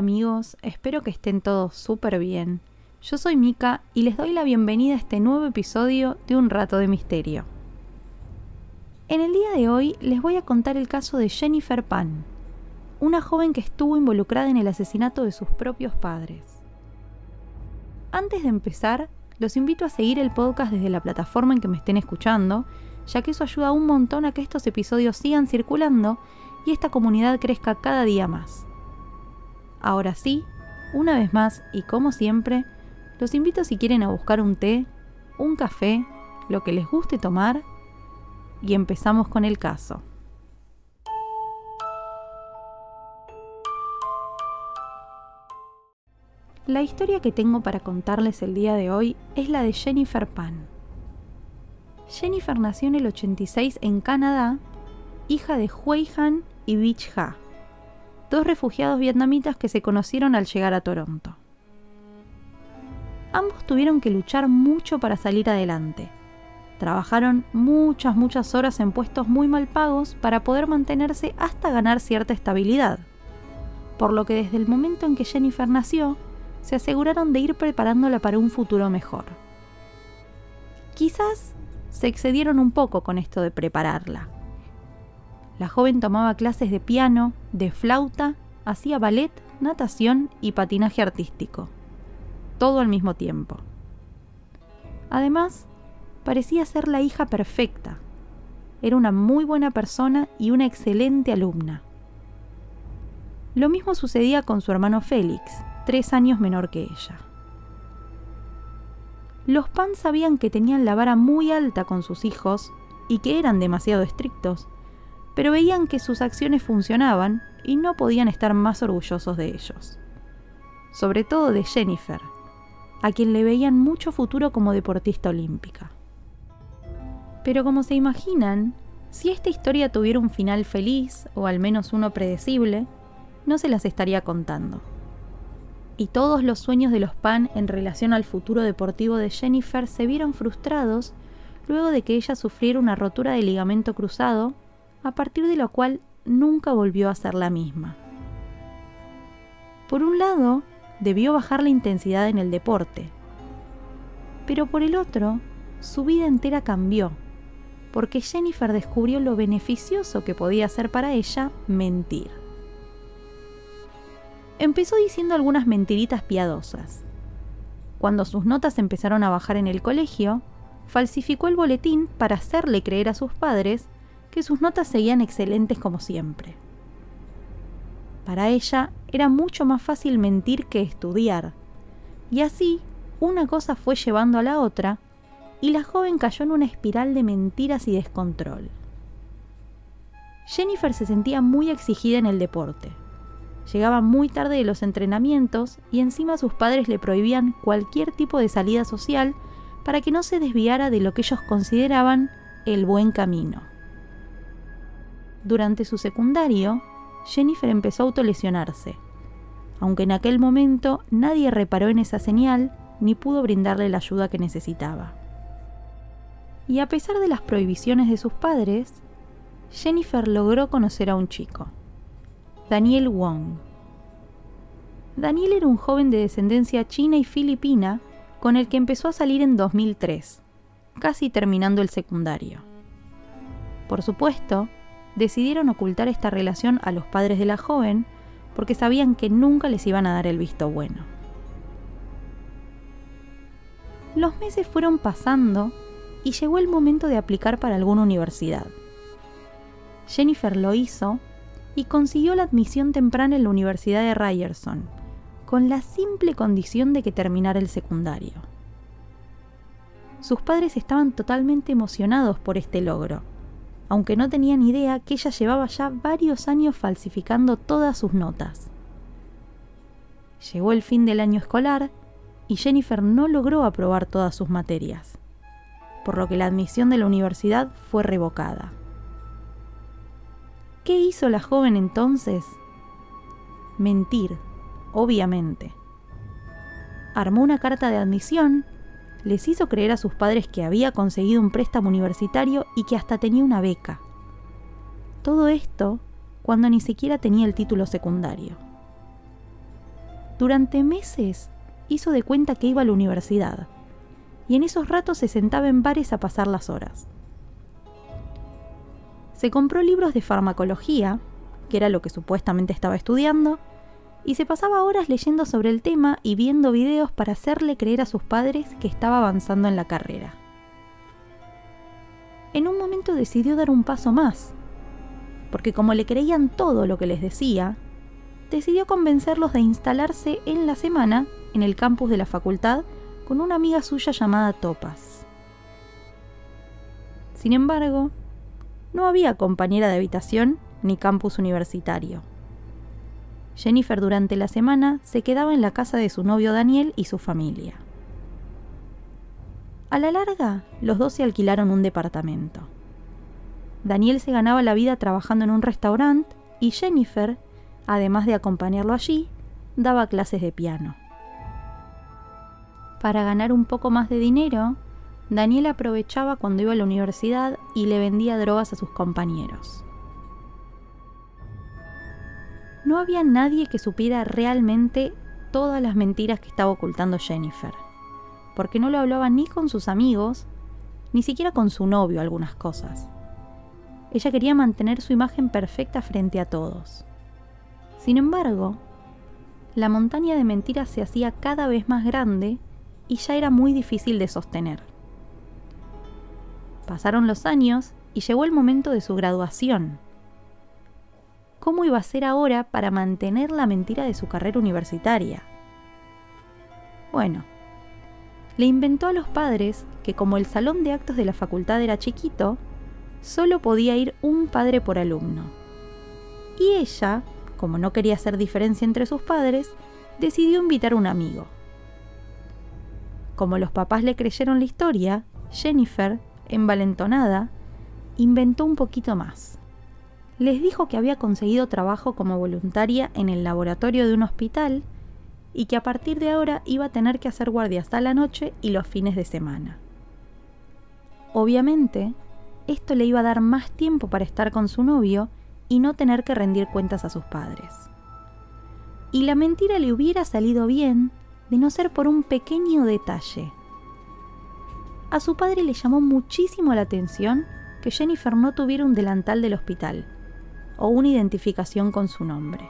Amigos, espero que estén todos súper bien. Yo soy Mika y les doy la bienvenida a este nuevo episodio de Un Rato de Misterio. En el día de hoy les voy a contar el caso de Jennifer Pan, una joven que estuvo involucrada en el asesinato de sus propios padres. Antes de empezar, los invito a seguir el podcast desde la plataforma en que me estén escuchando, ya que eso ayuda un montón a que estos episodios sigan circulando y esta comunidad crezca cada día más. Ahora sí, una vez más y como siempre, los invito si quieren a buscar un té, un café, lo que les guste tomar y empezamos con el caso. La historia que tengo para contarles el día de hoy es la de Jennifer Pan. Jennifer nació en el 86 en Canadá, hija de Hui Han y Bich Ha, dos refugiados vietnamitas que se conocieron al llegar a Toronto. Ambos tuvieron que luchar mucho para salir adelante. Trabajaron muchas, muchas horas en puestos muy mal pagos para poder mantenerse hasta ganar cierta estabilidad. Por lo que desde el momento en que Jennifer nació, se aseguraron de ir preparándola para un futuro mejor. Quizás se excedieron un poco con esto de prepararla. La joven tomaba clases de piano, de flauta, hacía ballet, natación y patinaje artístico. Todo al mismo tiempo. Además, parecía ser la hija perfecta. Era una muy buena persona y una excelente alumna. Lo mismo sucedía con su hermano Félix, tres años menor que ella. Los Pan sabían que tenían la vara muy alta con sus hijos y que eran demasiado estrictos, pero veían que sus acciones funcionaban y no podían estar más orgullosos de ellos. Sobre todo de Jennifer, a quien le veían mucho futuro como deportista olímpica. Pero como se imaginan, si esta historia tuviera un final feliz, o al menos uno predecible, no se las estaría contando. Y todos los sueños de los Pan en relación al futuro deportivo de Jennifer se vieron frustrados luego de que ella sufriera una rotura de ligamento cruzado a partir de lo cual nunca volvió a ser la misma. Por un lado, debió bajar la intensidad en el deporte, pero por el otro, su vida entera cambió, porque Jennifer descubrió lo beneficioso que podía ser para ella mentir. Empezó diciendo algunas mentiritas piadosas. Cuando sus notas empezaron a bajar en el colegio, falsificó el boletín para hacerle creer a sus padres que sus notas seguían excelentes como siempre. Para ella era mucho más fácil mentir que estudiar, y así una cosa fue llevando a la otra, y la joven cayó en una espiral de mentiras y descontrol. Jennifer se sentía muy exigida en el deporte. Llegaba muy tarde de los entrenamientos y encima sus padres le prohibían cualquier tipo de salida social para que no se desviara de lo que ellos consideraban el buen camino. Durante su secundario, Jennifer empezó a autolesionarse, aunque en aquel momento nadie reparó en esa señal ni pudo brindarle la ayuda que necesitaba. Y a pesar de las prohibiciones de sus padres, Jennifer logró conocer a un chico, Daniel Wong. Daniel era un joven de descendencia china y filipina con el que empezó a salir en 2003, casi terminando el secundario. Por supuesto, decidieron ocultar esta relación a los padres de la joven porque sabían que nunca les iban a dar el visto bueno. Los meses fueron pasando y llegó el momento de aplicar para alguna universidad. Jennifer lo hizo y consiguió la admisión temprana en la Universidad de Ryerson, con la simple condición de que terminara el secundario. Sus padres estaban totalmente emocionados por este logro aunque no tenían idea que ella llevaba ya varios años falsificando todas sus notas. Llegó el fin del año escolar y Jennifer no logró aprobar todas sus materias, por lo que la admisión de la universidad fue revocada. ¿Qué hizo la joven entonces? Mentir, obviamente. Armó una carta de admisión, les hizo creer a sus padres que había conseguido un préstamo universitario y que hasta tenía una beca. Todo esto cuando ni siquiera tenía el título secundario. Durante meses hizo de cuenta que iba a la universidad y en esos ratos se sentaba en bares a pasar las horas. Se compró libros de farmacología, que era lo que supuestamente estaba estudiando, y se pasaba horas leyendo sobre el tema y viendo videos para hacerle creer a sus padres que estaba avanzando en la carrera. En un momento decidió dar un paso más, porque como le creían todo lo que les decía, decidió convencerlos de instalarse en la semana en el campus de la facultad con una amiga suya llamada Topas. Sin embargo, no había compañera de habitación ni campus universitario. Jennifer durante la semana se quedaba en la casa de su novio Daniel y su familia. A la larga, los dos se alquilaron un departamento. Daniel se ganaba la vida trabajando en un restaurante y Jennifer, además de acompañarlo allí, daba clases de piano. Para ganar un poco más de dinero, Daniel aprovechaba cuando iba a la universidad y le vendía drogas a sus compañeros. No había nadie que supiera realmente todas las mentiras que estaba ocultando Jennifer, porque no lo hablaba ni con sus amigos, ni siquiera con su novio algunas cosas. Ella quería mantener su imagen perfecta frente a todos. Sin embargo, la montaña de mentiras se hacía cada vez más grande y ya era muy difícil de sostener. Pasaron los años y llegó el momento de su graduación. ¿Cómo iba a ser ahora para mantener la mentira de su carrera universitaria? Bueno, le inventó a los padres que como el salón de actos de la facultad era chiquito, solo podía ir un padre por alumno. Y ella, como no quería hacer diferencia entre sus padres, decidió invitar a un amigo. Como los papás le creyeron la historia, Jennifer envalentonada, inventó un poquito más. Les dijo que había conseguido trabajo como voluntaria en el laboratorio de un hospital y que a partir de ahora iba a tener que hacer guardia hasta la noche y los fines de semana. Obviamente, esto le iba a dar más tiempo para estar con su novio y no tener que rendir cuentas a sus padres. Y la mentira le hubiera salido bien de no ser por un pequeño detalle a su padre le llamó muchísimo la atención que Jennifer no tuviera un delantal del hospital o una identificación con su nombre.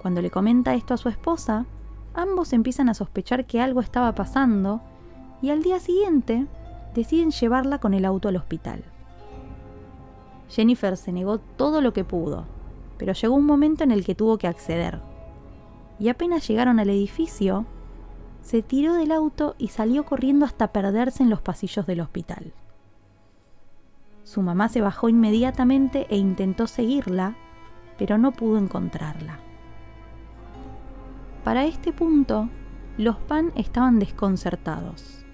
Cuando le comenta esto a su esposa, ambos empiezan a sospechar que algo estaba pasando y al día siguiente deciden llevarla con el auto al hospital. Jennifer se negó todo lo que pudo, pero llegó un momento en el que tuvo que acceder. Y apenas llegaron al edificio, se tiró del auto y salió corriendo hasta perderse en los pasillos del hospital. Su mamá se bajó inmediatamente e intentó seguirla, pero no pudo encontrarla. Para este punto, los Pan estaban desconcertados.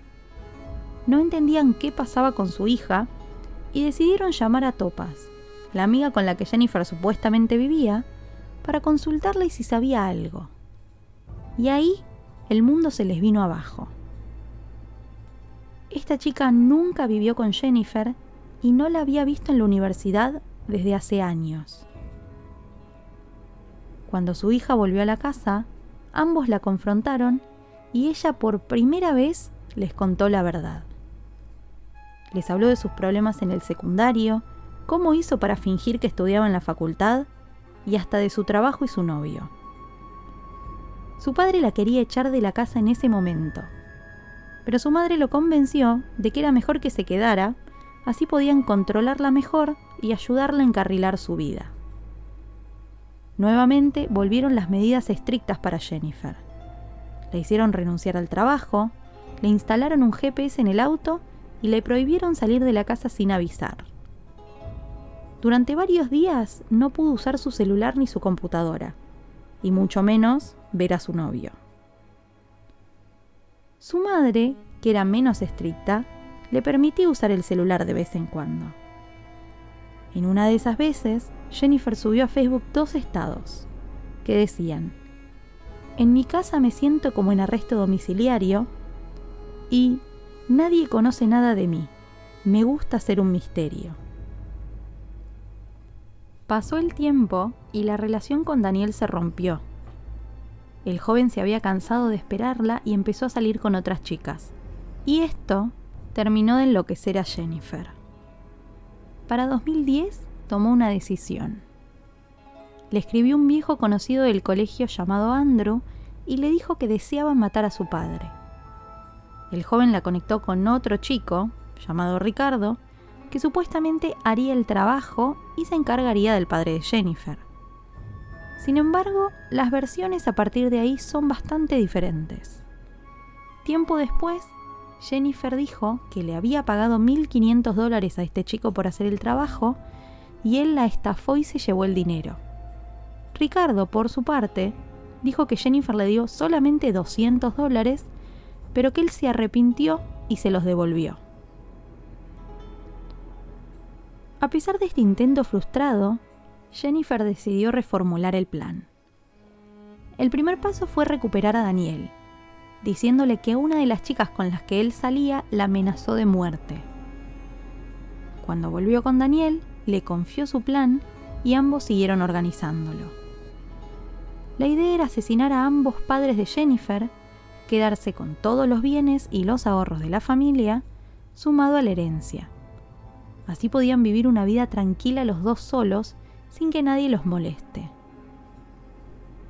No entendían qué pasaba con su hija y decidieron llamar a Topas, la amiga con la que Jennifer supuestamente vivía, para consultarle si sabía algo. Y ahí el mundo se les vino abajo. Esta chica nunca vivió con Jennifer y no la había visto en la universidad desde hace años. Cuando su hija volvió a la casa, ambos la confrontaron y ella por primera vez les contó la verdad. Les habló de sus problemas en el secundario, cómo hizo para fingir que estudiaba en la facultad y hasta de su trabajo y su novio. Su padre la quería echar de la casa en ese momento, pero su madre lo convenció de que era mejor que se quedara, así podían controlarla mejor y ayudarla a encarrilar su vida. Nuevamente volvieron las medidas estrictas para Jennifer. Le hicieron renunciar al trabajo, le instalaron un GPS en el auto y le prohibieron salir de la casa sin avisar. Durante varios días no pudo usar su celular ni su computadora y mucho menos ver a su novio. Su madre, que era menos estricta, le permitía usar el celular de vez en cuando. En una de esas veces, Jennifer subió a Facebook dos estados que decían, en mi casa me siento como en arresto domiciliario y nadie conoce nada de mí. Me gusta ser un misterio. Pasó el tiempo y la relación con Daniel se rompió. El joven se había cansado de esperarla y empezó a salir con otras chicas. Y esto terminó de enloquecer a Jennifer. Para 2010 tomó una decisión. Le escribió un viejo conocido del colegio llamado Andrew y le dijo que deseaba matar a su padre. El joven la conectó con otro chico, llamado Ricardo, que supuestamente haría el trabajo y se encargaría del padre de Jennifer. Sin embargo, las versiones a partir de ahí son bastante diferentes. Tiempo después, Jennifer dijo que le había pagado 1.500 dólares a este chico por hacer el trabajo y él la estafó y se llevó el dinero. Ricardo, por su parte, dijo que Jennifer le dio solamente 200 dólares, pero que él se arrepintió y se los devolvió. A pesar de este intento frustrado, Jennifer decidió reformular el plan. El primer paso fue recuperar a Daniel, diciéndole que una de las chicas con las que él salía la amenazó de muerte. Cuando volvió con Daniel, le confió su plan y ambos siguieron organizándolo. La idea era asesinar a ambos padres de Jennifer, quedarse con todos los bienes y los ahorros de la familia, sumado a la herencia. Así podían vivir una vida tranquila los dos solos, sin que nadie los moleste.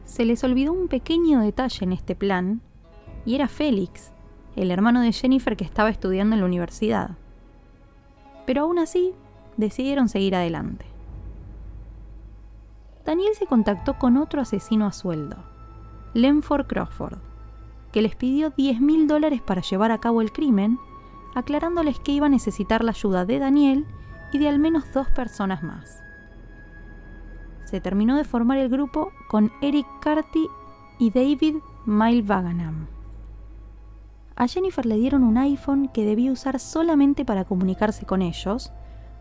Se les olvidó un pequeño detalle en este plan, y era Félix, el hermano de Jennifer que estaba estudiando en la universidad. Pero aún así, decidieron seguir adelante. Daniel se contactó con otro asesino a sueldo, Lenford Crawford, que les pidió 10 mil dólares para llevar a cabo el crimen, aclarándoles que iba a necesitar la ayuda de Daniel y de al menos dos personas más. Se terminó de formar el grupo con Eric Carty y David Vaganam. A Jennifer le dieron un iPhone que debía usar solamente para comunicarse con ellos,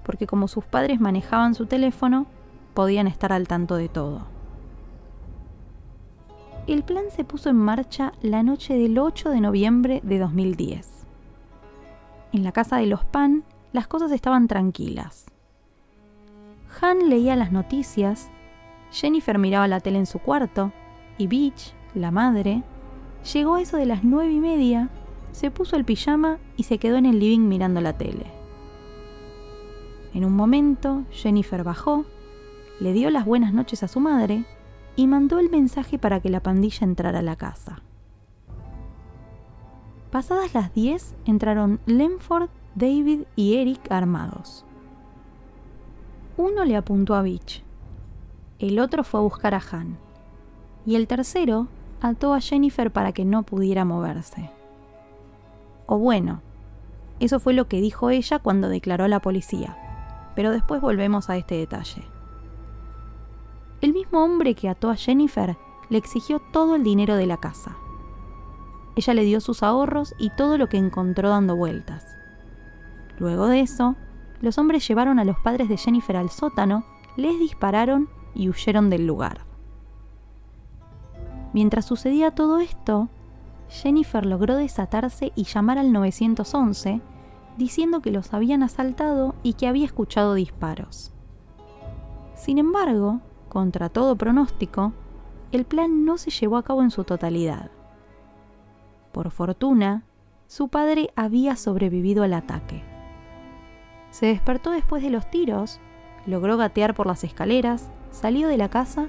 porque como sus padres manejaban su teléfono, podían estar al tanto de todo. El plan se puso en marcha la noche del 8 de noviembre de 2010. En la casa de los Pan, las cosas estaban tranquilas. Han leía las noticias, Jennifer miraba la tele en su cuarto, y Beach, la madre, llegó a eso de las nueve y media, se puso el pijama y se quedó en el living mirando la tele. En un momento, Jennifer bajó, le dio las buenas noches a su madre y mandó el mensaje para que la pandilla entrara a la casa. Pasadas las 10 entraron Lenford, David y Eric armados. Uno le apuntó a Beach, el otro fue a buscar a Han, y el tercero ató a Jennifer para que no pudiera moverse. O bueno, eso fue lo que dijo ella cuando declaró a la policía pero después volvemos a este detalle. El mismo hombre que ató a Jennifer le exigió todo el dinero de la casa. Ella le dio sus ahorros y todo lo que encontró dando vueltas. Luego de eso, los hombres llevaron a los padres de Jennifer al sótano, les dispararon y huyeron del lugar. Mientras sucedía todo esto, Jennifer logró desatarse y llamar al 911 diciendo que los habían asaltado y que había escuchado disparos. Sin embargo, contra todo pronóstico, el plan no se llevó a cabo en su totalidad. Por fortuna, su padre había sobrevivido al ataque. Se despertó después de los tiros, logró gatear por las escaleras, salió de la casa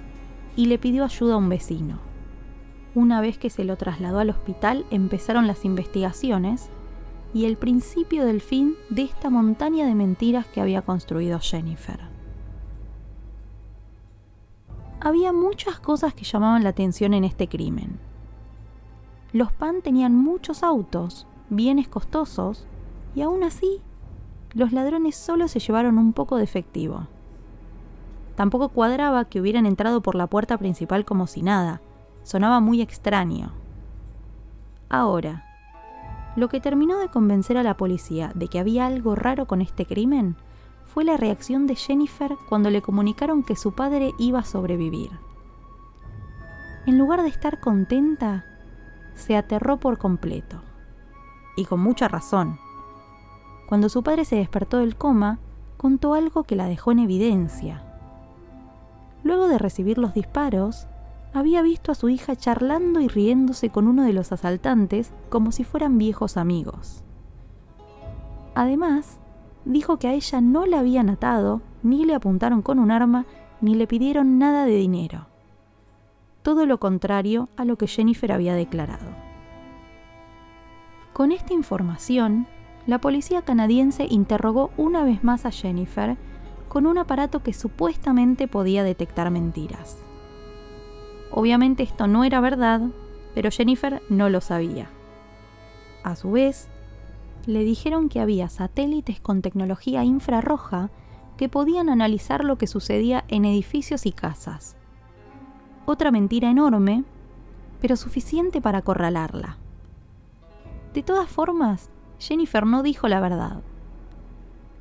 y le pidió ayuda a un vecino. Una vez que se lo trasladó al hospital empezaron las investigaciones y el principio del fin de esta montaña de mentiras que había construido Jennifer. Había muchas cosas que llamaban la atención en este crimen. Los Pan tenían muchos autos, bienes costosos, y aún así, los ladrones solo se llevaron un poco de efectivo. Tampoco cuadraba que hubieran entrado por la puerta principal como si nada. Sonaba muy extraño. Ahora, lo que terminó de convencer a la policía de que había algo raro con este crimen fue la reacción de Jennifer cuando le comunicaron que su padre iba a sobrevivir. En lugar de estar contenta, se aterró por completo. Y con mucha razón. Cuando su padre se despertó del coma, contó algo que la dejó en evidencia. Luego de recibir los disparos, había visto a su hija charlando y riéndose con uno de los asaltantes como si fueran viejos amigos. Además, dijo que a ella no la habían atado, ni le apuntaron con un arma, ni le pidieron nada de dinero. Todo lo contrario a lo que Jennifer había declarado. Con esta información, la policía canadiense interrogó una vez más a Jennifer con un aparato que supuestamente podía detectar mentiras. Obviamente esto no era verdad, pero Jennifer no lo sabía. A su vez, le dijeron que había satélites con tecnología infrarroja que podían analizar lo que sucedía en edificios y casas. Otra mentira enorme, pero suficiente para acorralarla. De todas formas, Jennifer no dijo la verdad.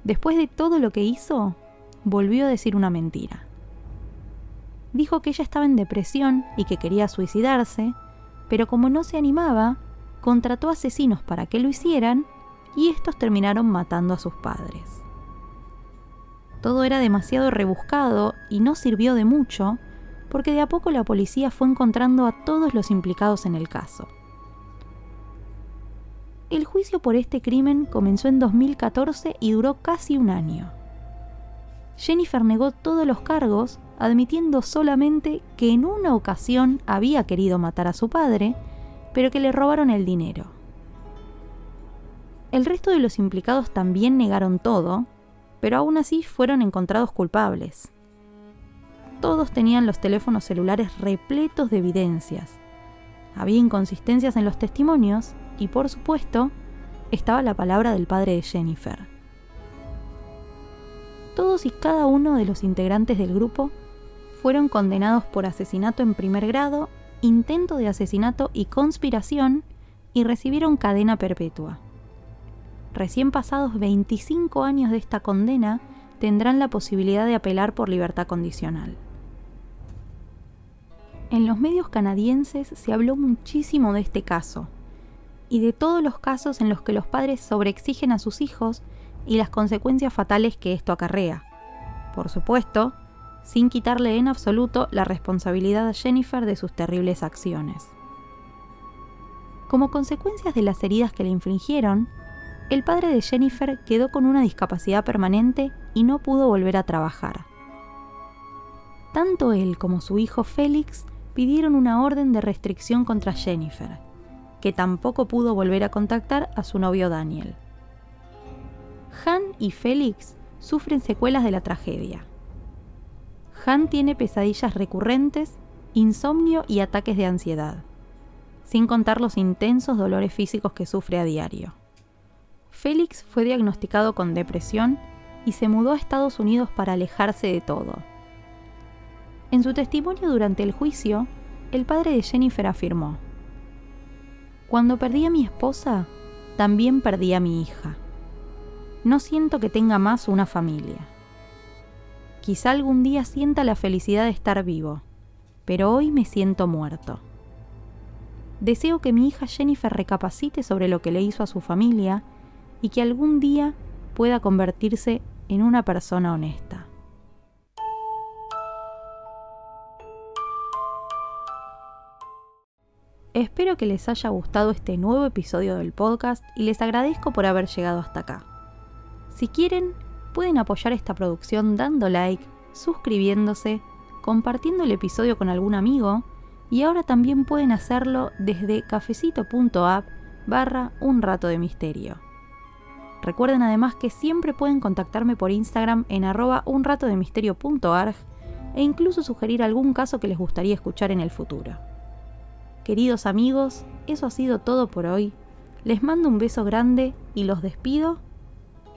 Después de todo lo que hizo, volvió a decir una mentira dijo que ella estaba en depresión y que quería suicidarse, pero como no se animaba, contrató asesinos para que lo hicieran y estos terminaron matando a sus padres. Todo era demasiado rebuscado y no sirvió de mucho, porque de a poco la policía fue encontrando a todos los implicados en el caso. El juicio por este crimen comenzó en 2014 y duró casi un año. Jennifer negó todos los cargos admitiendo solamente que en una ocasión había querido matar a su padre, pero que le robaron el dinero. El resto de los implicados también negaron todo, pero aún así fueron encontrados culpables. Todos tenían los teléfonos celulares repletos de evidencias. Había inconsistencias en los testimonios y, por supuesto, estaba la palabra del padre de Jennifer. Todos y cada uno de los integrantes del grupo fueron condenados por asesinato en primer grado, intento de asesinato y conspiración y recibieron cadena perpetua. Recién pasados 25 años de esta condena, tendrán la posibilidad de apelar por libertad condicional. En los medios canadienses se habló muchísimo de este caso y de todos los casos en los que los padres sobreexigen a sus hijos y las consecuencias fatales que esto acarrea. Por supuesto, sin quitarle en absoluto la responsabilidad a Jennifer de sus terribles acciones. Como consecuencias de las heridas que le infligieron, el padre de Jennifer quedó con una discapacidad permanente y no pudo volver a trabajar. Tanto él como su hijo Félix pidieron una orden de restricción contra Jennifer, que tampoco pudo volver a contactar a su novio Daniel. Han y Félix sufren secuelas de la tragedia han tiene pesadillas recurrentes, insomnio y ataques de ansiedad, sin contar los intensos dolores físicos que sufre a diario. Félix fue diagnosticado con depresión y se mudó a Estados Unidos para alejarse de todo. En su testimonio durante el juicio, el padre de Jennifer afirmó, Cuando perdí a mi esposa, también perdí a mi hija. No siento que tenga más una familia. Quizá algún día sienta la felicidad de estar vivo, pero hoy me siento muerto. Deseo que mi hija Jennifer recapacite sobre lo que le hizo a su familia y que algún día pueda convertirse en una persona honesta. Espero que les haya gustado este nuevo episodio del podcast y les agradezco por haber llegado hasta acá. Si quieren, pueden apoyar esta producción dando like, suscribiéndose, compartiendo el episodio con algún amigo y ahora también pueden hacerlo desde cafecito.app barra un rato de misterio. Recuerden además que siempre pueden contactarme por Instagram en arroba unratodemisterio.arg e incluso sugerir algún caso que les gustaría escuchar en el futuro. Queridos amigos, eso ha sido todo por hoy. Les mando un beso grande y los despido